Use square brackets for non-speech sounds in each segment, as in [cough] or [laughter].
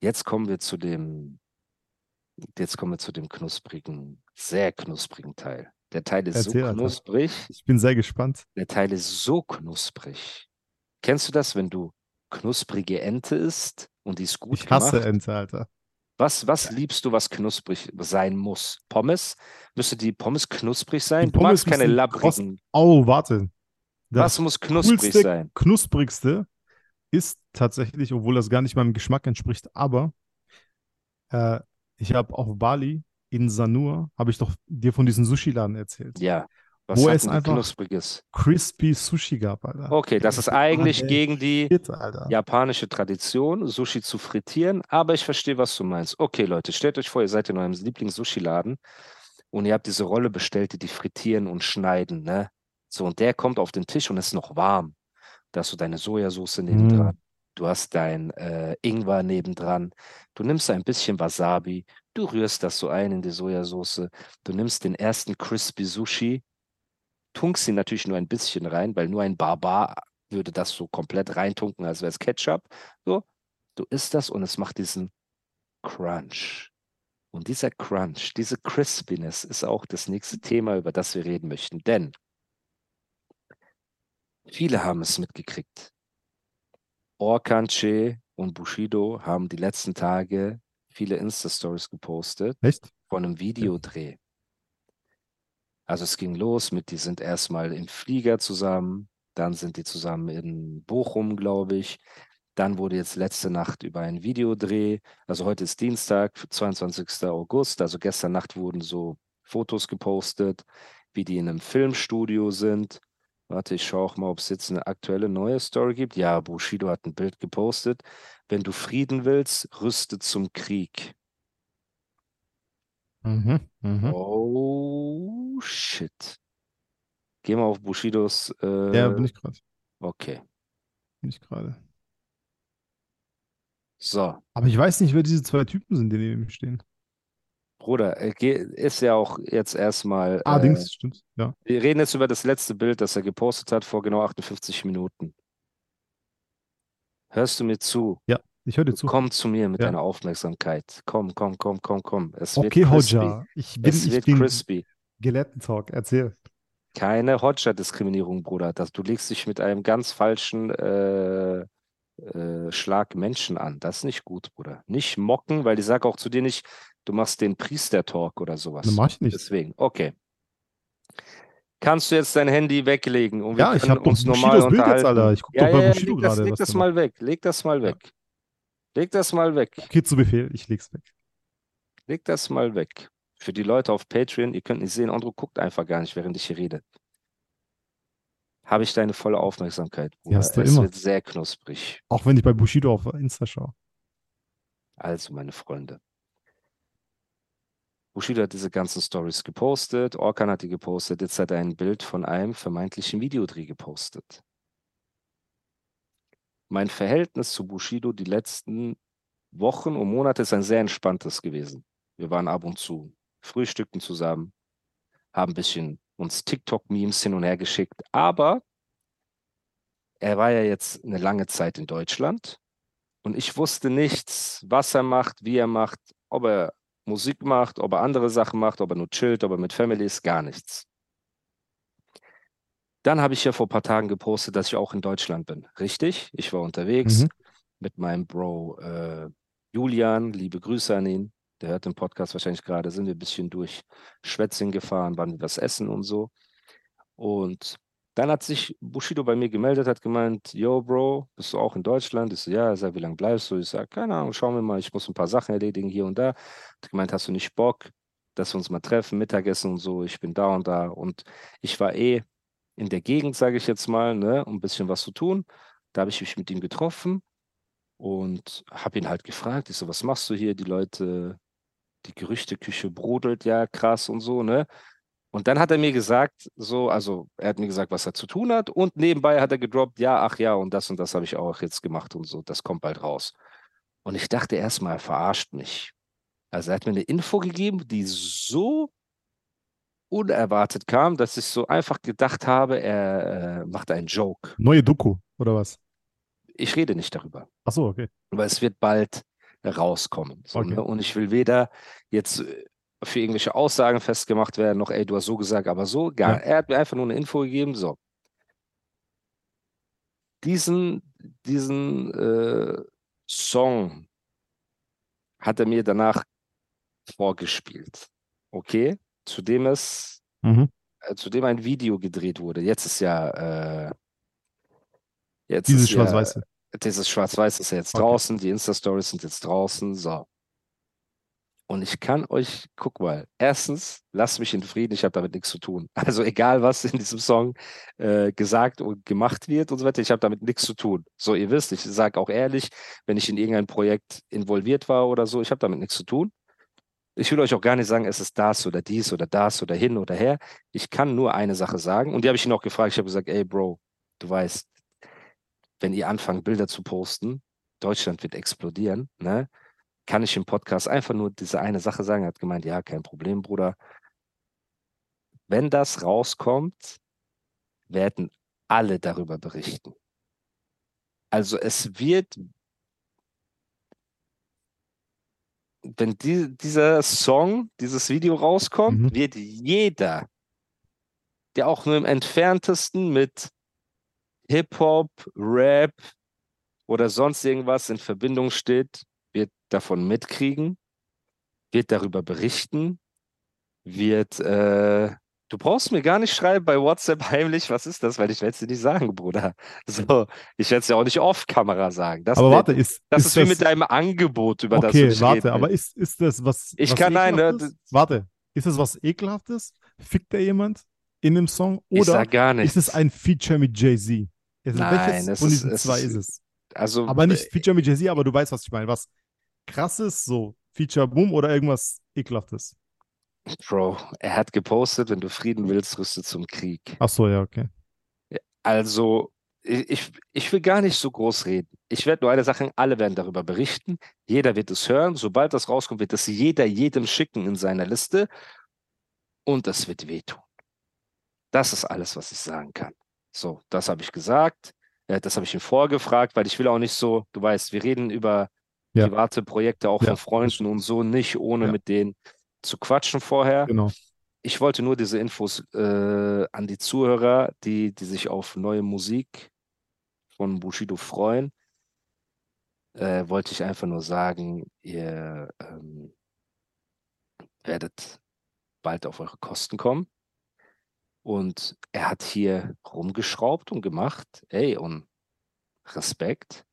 Jetzt kommen wir zu dem, jetzt kommen wir zu dem knusprigen, sehr knusprigen Teil. Der Teil ist Erzähl, so Alter. knusprig, Ich bin sehr gespannt. der Teil ist so knusprig. Kennst du das, wenn du knusprige Ente isst und die ist gut Ich hasse gemacht? Ente, Alter. Was, was liebst du, was knusprig sein muss? Pommes? Müsste die Pommes knusprig sein? Die du magst Pommes keine müssen labbrigen. Oh, warte. Das Was muss knusprig coolste, sein? knusprigste ist tatsächlich, obwohl das gar nicht meinem Geschmack entspricht, aber äh, ich habe auf Bali in Sanur, habe ich doch dir von diesem Sushi-Laden erzählt. Ja. Was Wo hat es einfach- knuspriges? Crispy Sushi gab, Alter. Okay, das ist eigentlich gegen die Alter. japanische Tradition, Sushi zu frittieren, aber ich verstehe, was du meinst. Okay, Leute, stellt euch vor, ihr seid in eurem Lieblings-Sushi-Laden und ihr habt diese Rolle bestellt, die die frittieren und schneiden, ne? So, und der kommt auf den Tisch und ist noch warm. Da hast du deine Sojasauce nebendran, du hast dein äh, Ingwer nebendran, du nimmst ein bisschen Wasabi, du rührst das so ein in die Sojasauce, du nimmst den ersten Crispy Sushi, tunkst ihn natürlich nur ein bisschen rein, weil nur ein Barbar würde das so komplett reintunken, als wäre es Ketchup. So, du isst das und es macht diesen Crunch. Und dieser Crunch, diese Crispiness ist auch das nächste Thema, über das wir reden möchten. Denn viele haben es mitgekriegt. Orkanche und Bushido haben die letzten Tage viele Insta-Stories gepostet Echt? von einem Videodreh. Also es ging los mit, die sind erstmal im Flieger zusammen, dann sind die zusammen in Bochum, glaube ich. Dann wurde jetzt letzte Nacht über einen Videodreh, also heute ist Dienstag, 22. August, also gestern Nacht wurden so Fotos gepostet, wie die in einem Filmstudio sind. Warte, ich schaue auch mal, ob es jetzt eine aktuelle neue Story gibt. Ja, Bushido hat ein Bild gepostet. Wenn du Frieden willst, rüste zum Krieg. Mhm, mhm. Oh, shit. Geh mal auf Bushidos. Äh, Ja, bin ich gerade. Okay. Bin ich gerade. So, Aber ich weiß nicht, wer diese zwei Typen sind, die neben ihm stehen. Bruder, äh, ist ja auch jetzt erstmal. Ah, äh, Dings, stimmt. Ja. wir reden jetzt über das letzte Bild, das er gepostet hat vor genau 58 Minuten. Hörst du mir zu? Ich höre dir zu. Komm zu mir mit Ja. deiner Aufmerksamkeit. Komm, komm, komm, komm, komm. Es wird Okay, crispy. Hodja. Ich bin, Es ich wird bin crispy. Gelehrten-Talk. Erzähl. Keine Hodja-Diskriminierung, Bruder. Das, du legst dich mit einem ganz falschen äh, äh, Schlag Menschen an. Das ist nicht gut, Bruder. Nicht mocken, weil ich sage auch zu dir nicht, du machst den Priester-Talk oder sowas. Ne, mach ich nicht. Deswegen, okay. Kannst du jetzt dein Handy weglegen und wir Ja, ich können hab doch uns normal Bushidos Bild jetzt? Alter. Ich guck ja, doch bei ja, ja, Bushido leg das, gerade, leg das mal weg. Leg das mal Ja. weg. Leg das mal weg. Okay, zu Befehl. Ich leg's weg. Leg das mal weg. Für die Leute auf Patreon, ihr könnt nicht sehen, Andro guckt einfach gar nicht, während ich hier rede. Habe ich deine volle Aufmerksamkeit, Bruder. hast du es immer. wird sehr knusprig. Auch wenn ich bei Bushido auf Insta schaue. Also, meine Freunde. Bushido hat diese ganzen Stories gepostet, Orkan hat die gepostet, jetzt hat er ein Bild von einem vermeintlichen Videodreh gepostet. Mein Verhältnis zu Bushido die letzten Wochen und Monate ist ein sehr entspanntes gewesen. Wir waren ab und zu, frühstückten zusammen, haben ein bisschen uns TikTok-Memes hin und her geschickt, aber er war ja jetzt eine lange Zeit in Deutschland und ich wusste nichts, was er macht, wie er macht, ob er Musik macht, ob er andere Sachen macht, ob er nur chillt, ob er mit Family ist, gar nichts. Dann habe ich ja vor ein paar Tagen gepostet, dass ich auch in Deutschland bin. Richtig? Ich war unterwegs Mhm. mit meinem Bro äh, Julian. Liebe Grüße an ihn. Der hört den Podcast wahrscheinlich gerade. Sind wir ein bisschen durch Schwetzing gefahren, waren wir was essen und so. Und dann hat sich Bushido bei mir gemeldet, hat gemeint, yo Bro, bist du auch in Deutschland? Ich so, ja, er wie lange bleibst du? Ich sage, keine Ahnung, schauen wir mal, ich muss ein paar Sachen erledigen hier und da. Hat gemeint, hast du nicht Bock, dass wir uns mal treffen, Mittagessen und so, ich bin da und da. Und ich war eh in der Gegend, sage ich jetzt mal, ne, um ein bisschen was zu tun. Da habe ich mich mit ihm getroffen. und habe ihn halt gefragt, ich so, was machst du hier? Die Leute, die Gerüchteküche brodelt ja krass und so, ne? Und dann hat er mir gesagt, so, also er hat mir gesagt, was er zu tun hat und nebenbei hat er gedroppt, ja, ach ja, und das und das habe ich auch jetzt gemacht und so, das kommt bald raus. Und ich dachte erstmal, er verarscht mich. Also er hat mir eine Info gegeben, die so unerwartet kam, dass ich so einfach gedacht habe, er äh, macht einen Joke. Neue Doku, oder was? Ich rede nicht darüber. Ach so, okay. Aber es wird bald rauskommen. So, Okay. ne? Und ich will weder jetzt äh, für irgendwelche Aussagen festgemacht werden, noch, ey, du hast so gesagt, aber so. Gar, Ja. Er hat mir einfach nur eine Info gegeben, so. Diesen, diesen äh, Song hat er mir danach vorgespielt. Okay? Zudem es, Mhm. äh, zudem ein Video gedreht wurde. Jetzt ist ja, äh, jetzt Dieses ist ja, Schwarz-Weiße. dieses Schwarz-Weiß ist ja jetzt Okay. draußen, die Insta-Stories sind jetzt draußen, so. Und ich kann euch, guck mal, erstens, lasst mich in Frieden, ich habe damit nichts zu tun. [laughs] Also egal, was in diesem Song äh, gesagt und gemacht wird und so weiter, ich habe damit nichts zu tun. So, ihr wisst, ich sage auch ehrlich, wenn ich in irgendein Projekt involviert war oder so, ich habe damit nichts zu tun. Ich will euch auch gar nicht sagen, es ist das oder dies oder das oder hin oder her. Ich kann nur eine Sache sagen. Und die habe ich ihn auch gefragt. Ich habe gesagt, ey, Bro, du weißt, wenn ihr anfangt, Bilder zu posten, Deutschland wird explodieren, ne? Kann ich im Podcast einfach nur diese eine Sache sagen? Er hat gemeint, ja, kein Problem, Bruder. Wenn das rauskommt, werden alle darüber berichten. Also es wird, wenn die, dieser Song, dieses Video rauskommt, Mhm. wird jeder, der auch nur im entferntesten mit Hip-Hop, Rap oder sonst irgendwas in Verbindung steht, davon mitkriegen, wird darüber berichten, wird, äh, du brauchst mir gar nicht schreiben bei WhatsApp heimlich, was ist das, weil ich werde es dir nicht sagen, Bruder. [laughs] So, ich werde es ja auch nicht off-Kamera sagen. Das, Aber warte, ist, das ist ist wie mit deinem Angebot, über das du Okay, warte, reden aber ist, ist das was. Ich was kann- nein, ne? Warte, ist das was Ekelhaftes? Fickt da jemand in dem Song? Oder ist es ein Feature mit Jay-Z? Also Nein, welches es von ist- diesen es zwei ist- ist es? also, Aber nicht äh, Feature mit Jay-Z, aber du weißt, was ich meine. Was krasses, so Feature Boom oder irgendwas Ekelhaftes? Bro, er hat gepostet, wenn du Frieden willst, rüste zum Krieg. Ach so, ja, okay. Also, ich, ich- will gar nicht so groß reden. Ich werde nur eine Sache, alle werden darüber berichten. Jeder wird es hören. Sobald das rauskommt, wird es jeder jedem schicken in seiner Liste. Und das wird wehtun. Das ist alles, was ich sagen kann. So, das habe ich gesagt. Äh, Das habe ich ihm vorgefragt, weil ich will auch nicht so, du weißt, wir reden über Ja. private Projekte auch Ja, von Freunden und so, nicht ohne Ja. mit denen zu quatschen vorher Genau. ich wollte nur diese Infos äh, an die Zuhörer, die, die sich auf neue Musik von Bushido freuen, äh, wollte ich einfach nur sagen, ihr ähm, werdet bald auf eure Kosten kommen. Und er hat hier rumgeschraubt und gemacht, ey, und Respekt.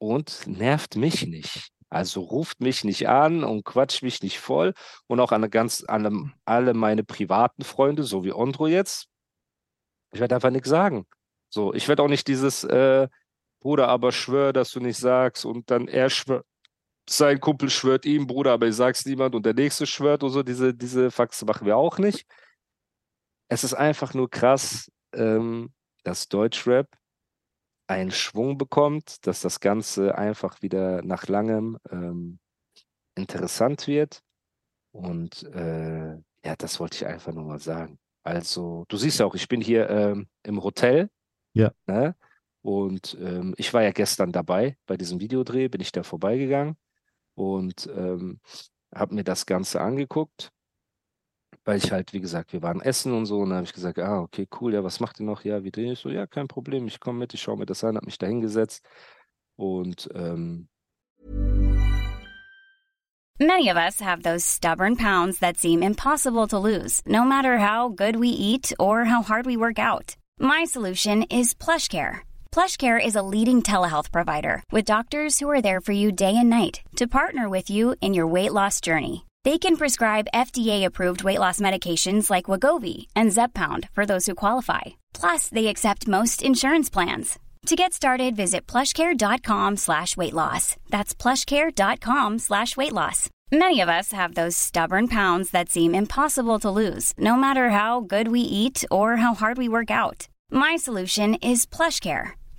Und nervt mich nicht. Also ruft mich nicht an und quatscht mich nicht voll. Und auch an ganz, an alle meine privaten Freunde, so wie Ondro jetzt. Ich werde einfach nichts sagen. So, ich werde auch nicht dieses, äh, Bruder, aber schwör, dass du nicht sagst und dann er schwört, sein Kumpel schwört ihm, Bruder, aber ich sag's niemand und der nächste schwört und so, diese, diese Faxe machen wir auch nicht. Es ist einfach nur krass, ähm, dass Deutschrap einen Schwung bekommt, dass das Ganze einfach wieder nach langem ähm, interessant wird. Und äh, ja, das wollte ich einfach nur mal sagen. Also, du siehst ja auch, ich bin hier ähm, im Hotel. Ja. Ne? Und ähm, ich war ja gestern dabei bei diesem Videodreh, bin ich da vorbeigegangen und ähm, habe mir das Ganze angeguckt, weil ich halt, wie gesagt, wir waren essen und so und dann habe ich gesagt, ah, okay, cool, ja, was macht ihr noch? Ja, wie drehen? Ich so, ja, kein Problem, ich komme mit, ich schaue mir das an, habe mich da hingesetzt und ähm, Many of us have those stubborn pounds that seem impossible to lose, no matter how good we eat or how hard we work out. My solution is PlushCare. PlushCare is a leading telehealth provider with doctors who are there for you day and night to partner with you in your weight loss journey. They can prescribe FDA-approved weight loss medications like Wagovi and Zepbound for those who qualify. Plus, they accept most insurance plans. To get started, visit plushcare.com slash weight loss. That's plushcare.com slash weight loss. Many of us have those stubborn pounds that seem impossible to lose, no matter how good we eat or how hard we work out. My solution is PlushCare.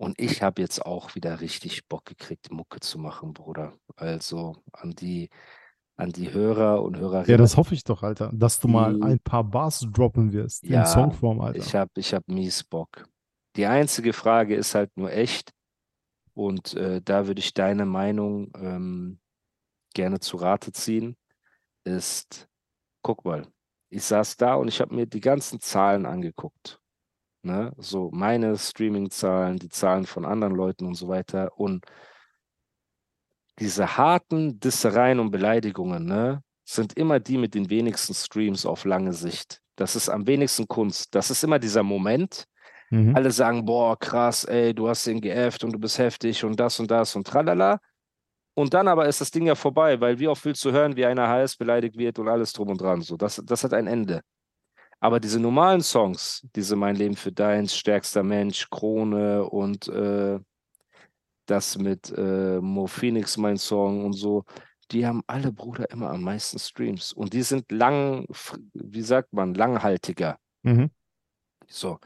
Und ich habe jetzt auch wieder richtig Bock gekriegt, Mucke zu machen, Bruder. Also an die, an die Hörer und Ja, Hörerinnen. das hoffe ich doch, Alter, dass du mal ein paar Bars droppen wirst in Ja, Songform, Alter. Ich habe ich hab mies Bock. Die einzige Frage ist halt nur echt. Und äh, da würde ich deine Meinung ähm, gerne zu Rate ziehen. Ist, guck mal, ich saß da und ich habe mir die ganzen Zahlen angeguckt. Ne? So meine Streaming-Zahlen, die Zahlen von anderen Leuten und so weiter. Und diese harten Dissereien und Beleidigungen, ne, sind immer die mit den wenigsten Streams auf lange Sicht. Das ist am wenigsten Kunst. Das ist immer dieser Moment. Mhm. Alle sagen, boah, krass, ey, du hast den geäfft und du bist heftig und das und das und tralala. Und dann aber ist das Ding ja vorbei, weil wie oft willst du hören, wie einer heiß beleidigt wird und alles drum und dran. So, das, das hat ein Ende. Aber diese normalen Songs, diese Mein Leben für deins, Stärkster Mensch, Krone und äh, das mit äh, Mo Phoenix, mein Song und so, die haben alle, Bruder, immer am meisten Streams. Und die sind lang, wie sagt man, langhaltiger. Mhm. So.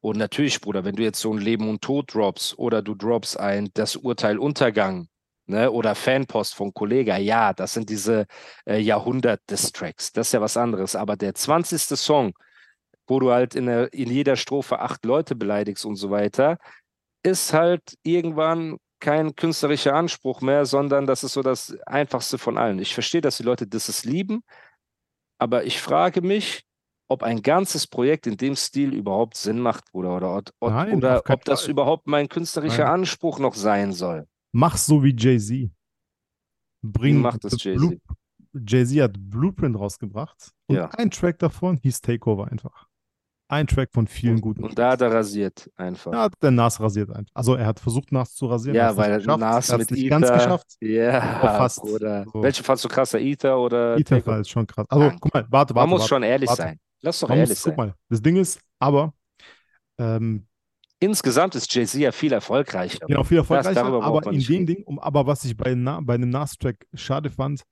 Und natürlich, Bruder, wenn du jetzt so ein Leben und Tod droppst oder du droppst ein Das Urteil Untergang, ne, oder Fanpost von Kollega, ja, das sind diese äh, Jahrhundert-Distracks. Das ist ja was anderes. Aber der 20. Song, wo du halt in, der, in jeder Strophe acht Leute beleidigst und so weiter, ist halt irgendwann kein künstlerischer Anspruch mehr, sondern das ist so das Einfachste von allen. Ich verstehe, dass die Leute das lieben, aber ich frage mich, ob ein ganzes Projekt in dem Stil überhaupt Sinn macht, Bruder, oder, oder, Nein, oder ob das Fall. überhaupt mein künstlerischer Nein. Anspruch noch sein soll. Mach so wie Jay-Z. Bring macht das Jay-Z? Jay-Z hat Blueprint rausgebracht und Ja. ein Track davon hieß Takeover einfach. Ein Track von vielen guten. Und da hat er rasiert einfach. Ja, hat der Nas rasiert einfach. Also er hat versucht, Nas zu rasieren. er Ja, weil. Nas er hat's mit nicht Ether. ganz geschafft. Ja, Aber fast. Bruder. So. Welche fandst du krasser, Ether oder Ether war ist schon krass. Also guck mal, warte, warte, Man muss warte. schon ehrlich warte. sein. Lass doch Man ehrlich muss, sein. guck mal, das Ding ist, aber ähm, Insgesamt ist Jay-Z ja viel erfolgreicher. genau viel erfolgreicher, braucht aber in dem. Ding, um, aber was ich bei, Na, bei einem Nas-Track schade fand,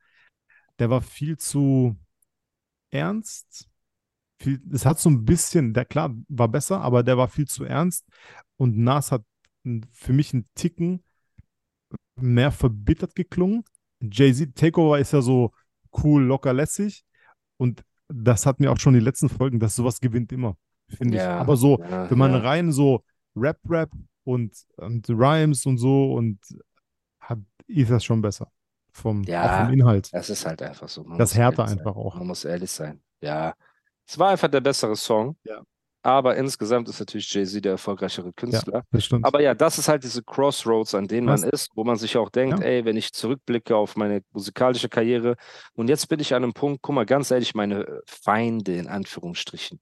der war viel zu ernst. Viel, es hat so ein bisschen, der klar war besser, aber der war viel zu ernst und Nas hat für mich einen Ticken mehr verbittert geklungen. Jay-Z Takeover ist ja so cool, locker, lässig und das hat mir auch schon die letzten Folgen, dass sowas gewinnt immer, finde ich. Ja, Aber so, ja, wenn man ja. rein so Rap-Rap und, und Rhymes und so und hat, ist das schon besser. Vom, Ja, vom Inhalt. Das ist halt einfach so. Man Das härter einfach sein. auch. Man muss ehrlich sein. Ja. Es war einfach der bessere Song. Ja. Aber insgesamt ist natürlich Jay-Z der erfolgreichere Künstler. Das stimmt. Aber ja, das ist halt diese Crossroads, an denen man Was? ist, wo man sich auch denkt, Ja. ey, wenn ich zurückblicke auf meine musikalische Karriere und jetzt bin ich an einem Punkt, guck mal, ganz ehrlich, meine Feinde in Anführungsstrichen,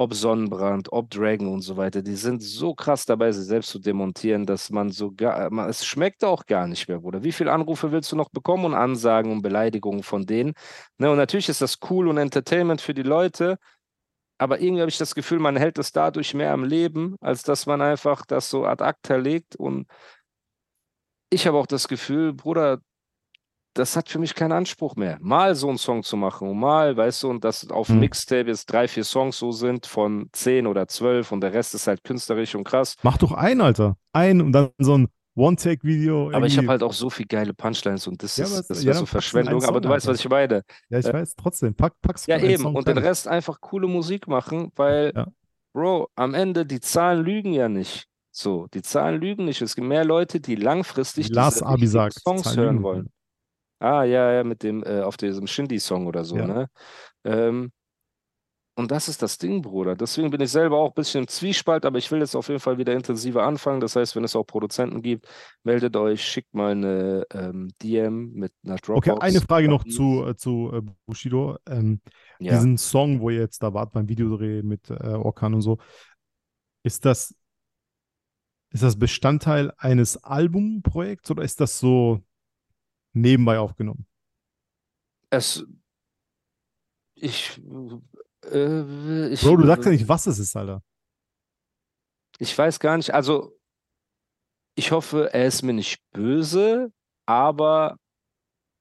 ob Sonnenbrand, ob Dragon und so weiter, die sind so krass dabei, sie selbst zu demontieren, dass man sogar, man, es schmeckt auch gar nicht mehr, Bruder. Wie viele Anrufe willst du noch bekommen und Ansagen und Beleidigungen von denen? Ne, und natürlich ist das cool und Entertainment für die Leute, aber irgendwie habe ich das Gefühl, man hält es dadurch mehr am Leben, als dass man einfach das so ad acta legt. Und ich habe auch das Gefühl, Bruder, das hat für mich keinen Anspruch mehr. Mal so einen Song zu machen und mal, weißt du, und dass auf dem Hm. Mixtape jetzt drei, vier Songs so sind von zehn oder zwölf und der Rest ist halt künstlerisch und krass. Mach doch ein, Alter. Ein und dann so ein One-Take-Video. Aber ich habe halt auch so viel geile Punchlines und das Ja, ist, das ja, so einen Verschwendung, aber du Song, weißt, was Alter. ich meine. Ja, ich äh, weiß, trotzdem. Pack, pack's Ja, einen eben. Song Und den. Rest einfach coole Musik machen, weil, Ja. Bro, am Ende, die Zahlen lügen ja nicht. So, die Zahlen lügen nicht. Es gibt mehr Leute, die langfristig Lars diese Abi richtigen sagt, Songs hören wollen. Ah, ja, ja, mit dem, äh, auf diesem Shindy-Song oder so, Ja. ne? Ähm, Und das ist das Ding, Bruder. Deswegen bin ich selber auch ein bisschen im Zwiespalt, aber ich will jetzt auf jeden Fall wieder intensiver anfangen. Das heißt, wenn es auch Produzenten gibt, meldet euch, schickt mal eine ähm, DM mit einer Dropbox. Okay, eine Frage noch zu, äh, zu äh, Bushido. Ähm, Ja. Diesen Song, wo ihr jetzt da wart beim Videodreh mit äh, Orkan und so, ist das, ist das Bestandteil eines Albumprojekts oder ist das so nebenbei aufgenommen? Es. Ich. Äh, ich Bro, du sagst ja nicht, was es ist, Alter. Ich weiß gar nicht. Also, ich hoffe, er ist mir nicht böse, aber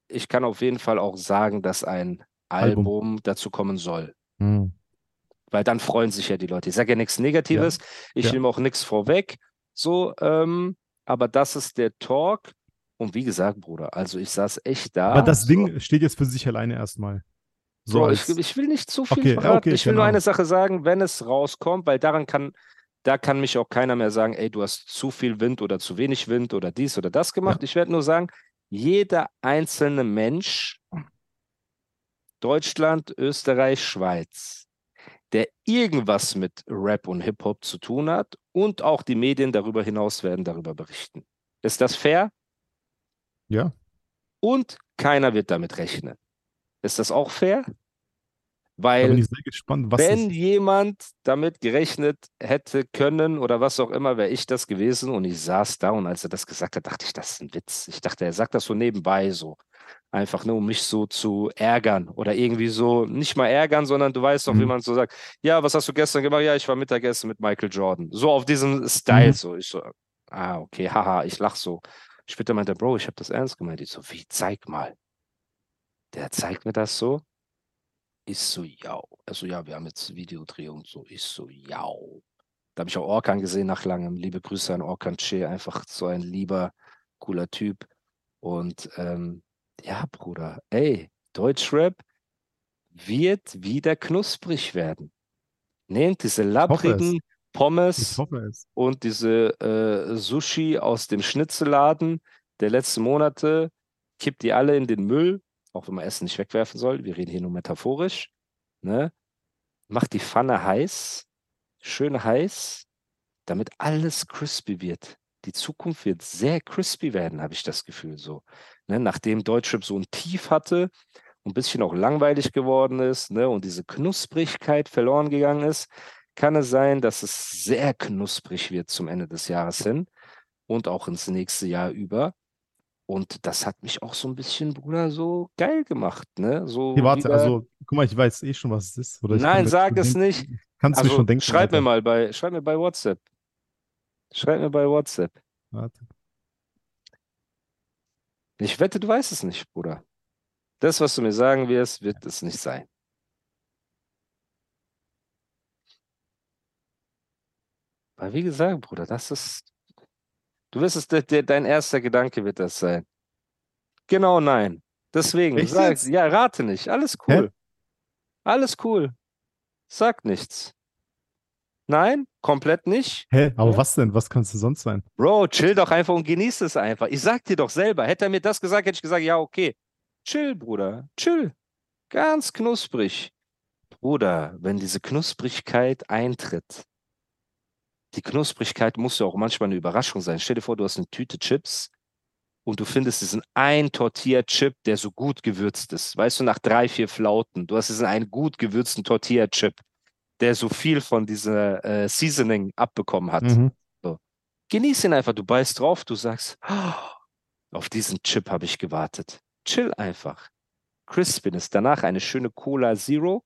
ich kann auf jeden Fall auch sagen, dass ein Album. Album dazu kommen soll. Hm. Weil dann freuen sich ja die Leute. Ich sage ja nichts Negatives, ich Ja. nehme auch nichts vorweg. So, ähm, aber das ist der Talk. Und wie gesagt, Bruder, also ich saß echt da. Aber das so, Ding steht jetzt für sich alleine erstmal. So Bro, ich, ich will nicht zu viel Okay, ja, verraten. okay, ich will keine nur eine Sache sagen, wenn es rauskommt, weil daran kann, da kann mich auch keiner mehr sagen, ey, du hast zu viel Wind oder zu wenig Wind oder dies oder das gemacht. Ich werde nur sagen, jeder einzelne Mensch, Deutschland, Österreich, Schweiz, der irgendwas mit Rap und Hip-Hop zu tun hat und auch die Medien darüber hinaus werden darüber berichten. Ist das fair? Ja, Und keiner wird damit rechnen. Ist das auch fair? Weil gespannt, wenn es, jemand damit gerechnet hätte können oder was auch immer, wäre ich das gewesen. Und ich saß da und als er das gesagt hat, dachte ich, das ist ein Witz. Ich dachte, er sagt das so nebenbei so. Einfach nur, um mich so zu ärgern oder irgendwie so, nicht mal ärgern, sondern du weißt doch, wie Mhm. man so sagt, ja, was hast du gestern gemacht? Ja, ich war Mittagessen mit Michael Jordan. So auf diesen Style Mhm. so. Ich so, ah, okay, haha, ich lach so. Später meinte er, Bro, ich habe das ernst gemeint. Ich so, wie, zeig mal. Der zeigt mir das so. Ich so, ja. Also ja, wir haben jetzt Videodreh und so. Ich so, ja. Da habe ich auch Orkan gesehen nach langem. Liebe Grüße an Orkan Che, einfach so ein lieber, cooler Typ. Und ähm, ja, Bruder, ey, Deutschrap wird wieder knusprig werden. Nehmt diese lapprigen ich Pommes und diese äh, Sushi aus dem Schnitzelladen der letzten Monate, kippt die alle in den Müll, auch wenn man Essen nicht wegwerfen soll. Wir reden hier nur metaphorisch. Ne? Macht die Pfanne heiß, schön heiß, damit alles crispy wird. Die Zukunft wird sehr crispy werden, habe ich das Gefühl so. Ne? Nachdem Deutschrap so ein Tief hatte und ein bisschen auch langweilig geworden ist ne? und diese Knusprigkeit verloren gegangen ist, kann es sein, dass es sehr knusprig wird zum Ende des Jahres hin und auch ins nächste Jahr über. Und das hat mich auch so ein bisschen, Bruder, so geil gemacht, ne? So Okay, warte, wieder- also, guck mal, ich weiß eh schon, was es ist. Nein, mir sag es denken- nicht. Kannst du mir also schon denken. schreib mir Alter. mal bei, schreib mir bei WhatsApp. Schreib mir bei WhatsApp. Warte. Ich wette, du weißt es nicht, Bruder. Das, was du mir sagen wirst, wird es nicht sein. Weil wie gesagt, Bruder, das ist. Du wirst es, de, de, dein erster Gedanke wird das sein. Genau, nein. Deswegen, Echt sag, ja, rate nicht. Alles Hä? cool. Alles cool. Sag nichts. Nein, komplett nicht. Hä, aber Ja. was denn? Was kannst du sonst sein? Bro, chill doch einfach und genieß es einfach. Ich sag dir doch selber, hätte er mir das gesagt, hätte ich gesagt, ja, okay. Chill, Bruder, chill. Ganz knusprig. Bruder, wenn diese Knusprigkeit eintritt, die Knusprigkeit muss ja auch manchmal eine Überraschung sein. Stell dir vor, du hast eine Tüte Chips und du findest diesen ein Tortilla-Chip, der so gut gewürzt ist. Weißt du, nach drei, vier Flauten, du hast diesen einen gut gewürzten Tortilla-Chip, der so viel von dieser äh, Seasoning abbekommen hat. Mhm. Genieß ihn einfach. Du beißt drauf, du sagst, "Oh, auf diesen Chip habe ich gewartet. Chill einfach. Crispiness. Danach eine schöne Cola Zero.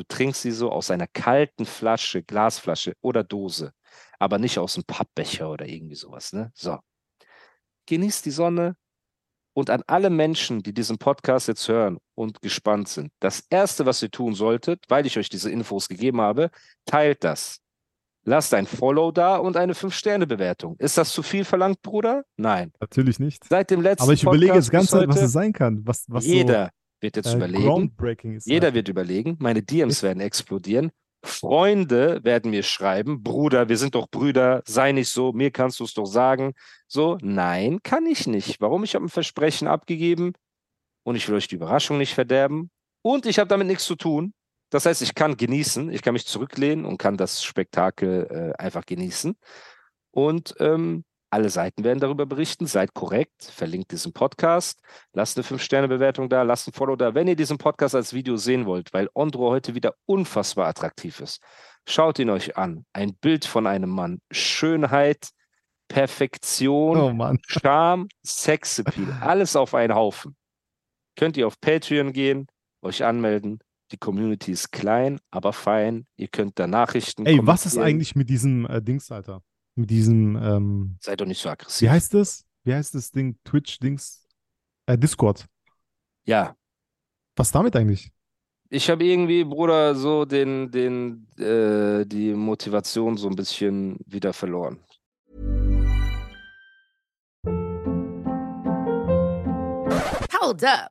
Du trinkst sie so aus einer kalten Flasche, Glasflasche oder Dose, aber nicht aus einem Pappbecher oder irgendwie sowas. Ne? So. Genießt die Sonne. Und an alle Menschen, die diesen Podcast jetzt hören und gespannt sind, das Erste, was ihr tun solltet, weil ich euch diese Infos gegeben habe, teilt das. Lasst ein Follow da und eine 5-Sterne-Bewertung. Ist das zu viel verlangt, Bruder? Nein. Natürlich nicht. Seit dem letzten Aber ich überlege Podcast jetzt ganz Zeit, was heute, es sein kann. Was, was jeder wird jetzt äh, überlegen. Jeder Alter. wird überlegen. Meine DMs werden explodieren. Freunde werden mir schreiben, Bruder, wir sind doch Brüder, sei nicht so, mir kannst du es doch sagen. So, nein, kann ich nicht. Warum? Ich habe ein Versprechen abgegeben und ich will euch die Überraschung nicht verderben. Und ich habe damit nichts zu tun. Das heißt, ich kann genießen, ich kann mich zurücklehnen und kann das Spektakel äh, einfach genießen. Und ähm, alle Seiten werden darüber berichten. Seid korrekt, verlinkt diesen Podcast, lasst eine 5-Sterne-Bewertung da, lasst ein Follow da, wenn ihr diesen Podcast als Video sehen wollt, weil Ondro heute wieder unfassbar attraktiv ist. Schaut ihn euch an. Ein Bild von einem Mann. Schönheit, Perfektion, Oh Mann. Charme, Sexappeal. [laughs] Alles auf einen Haufen. Könnt ihr auf Patreon gehen, euch anmelden. Die Community ist klein, aber fein. Ihr könnt da Nachrichten Ey, was ist eigentlich mit diesem äh, Dings, Alter? Mit diesem, ähm, Seid doch nicht so aggressiv. wie heißt das? Wie heißt das Ding? Twitch-Dings? Äh, Discord. Ja, Was damit eigentlich? ich habe irgendwie, Bruder, so den, den, äh, die Motivation so ein bisschen wieder verloren. Hold up.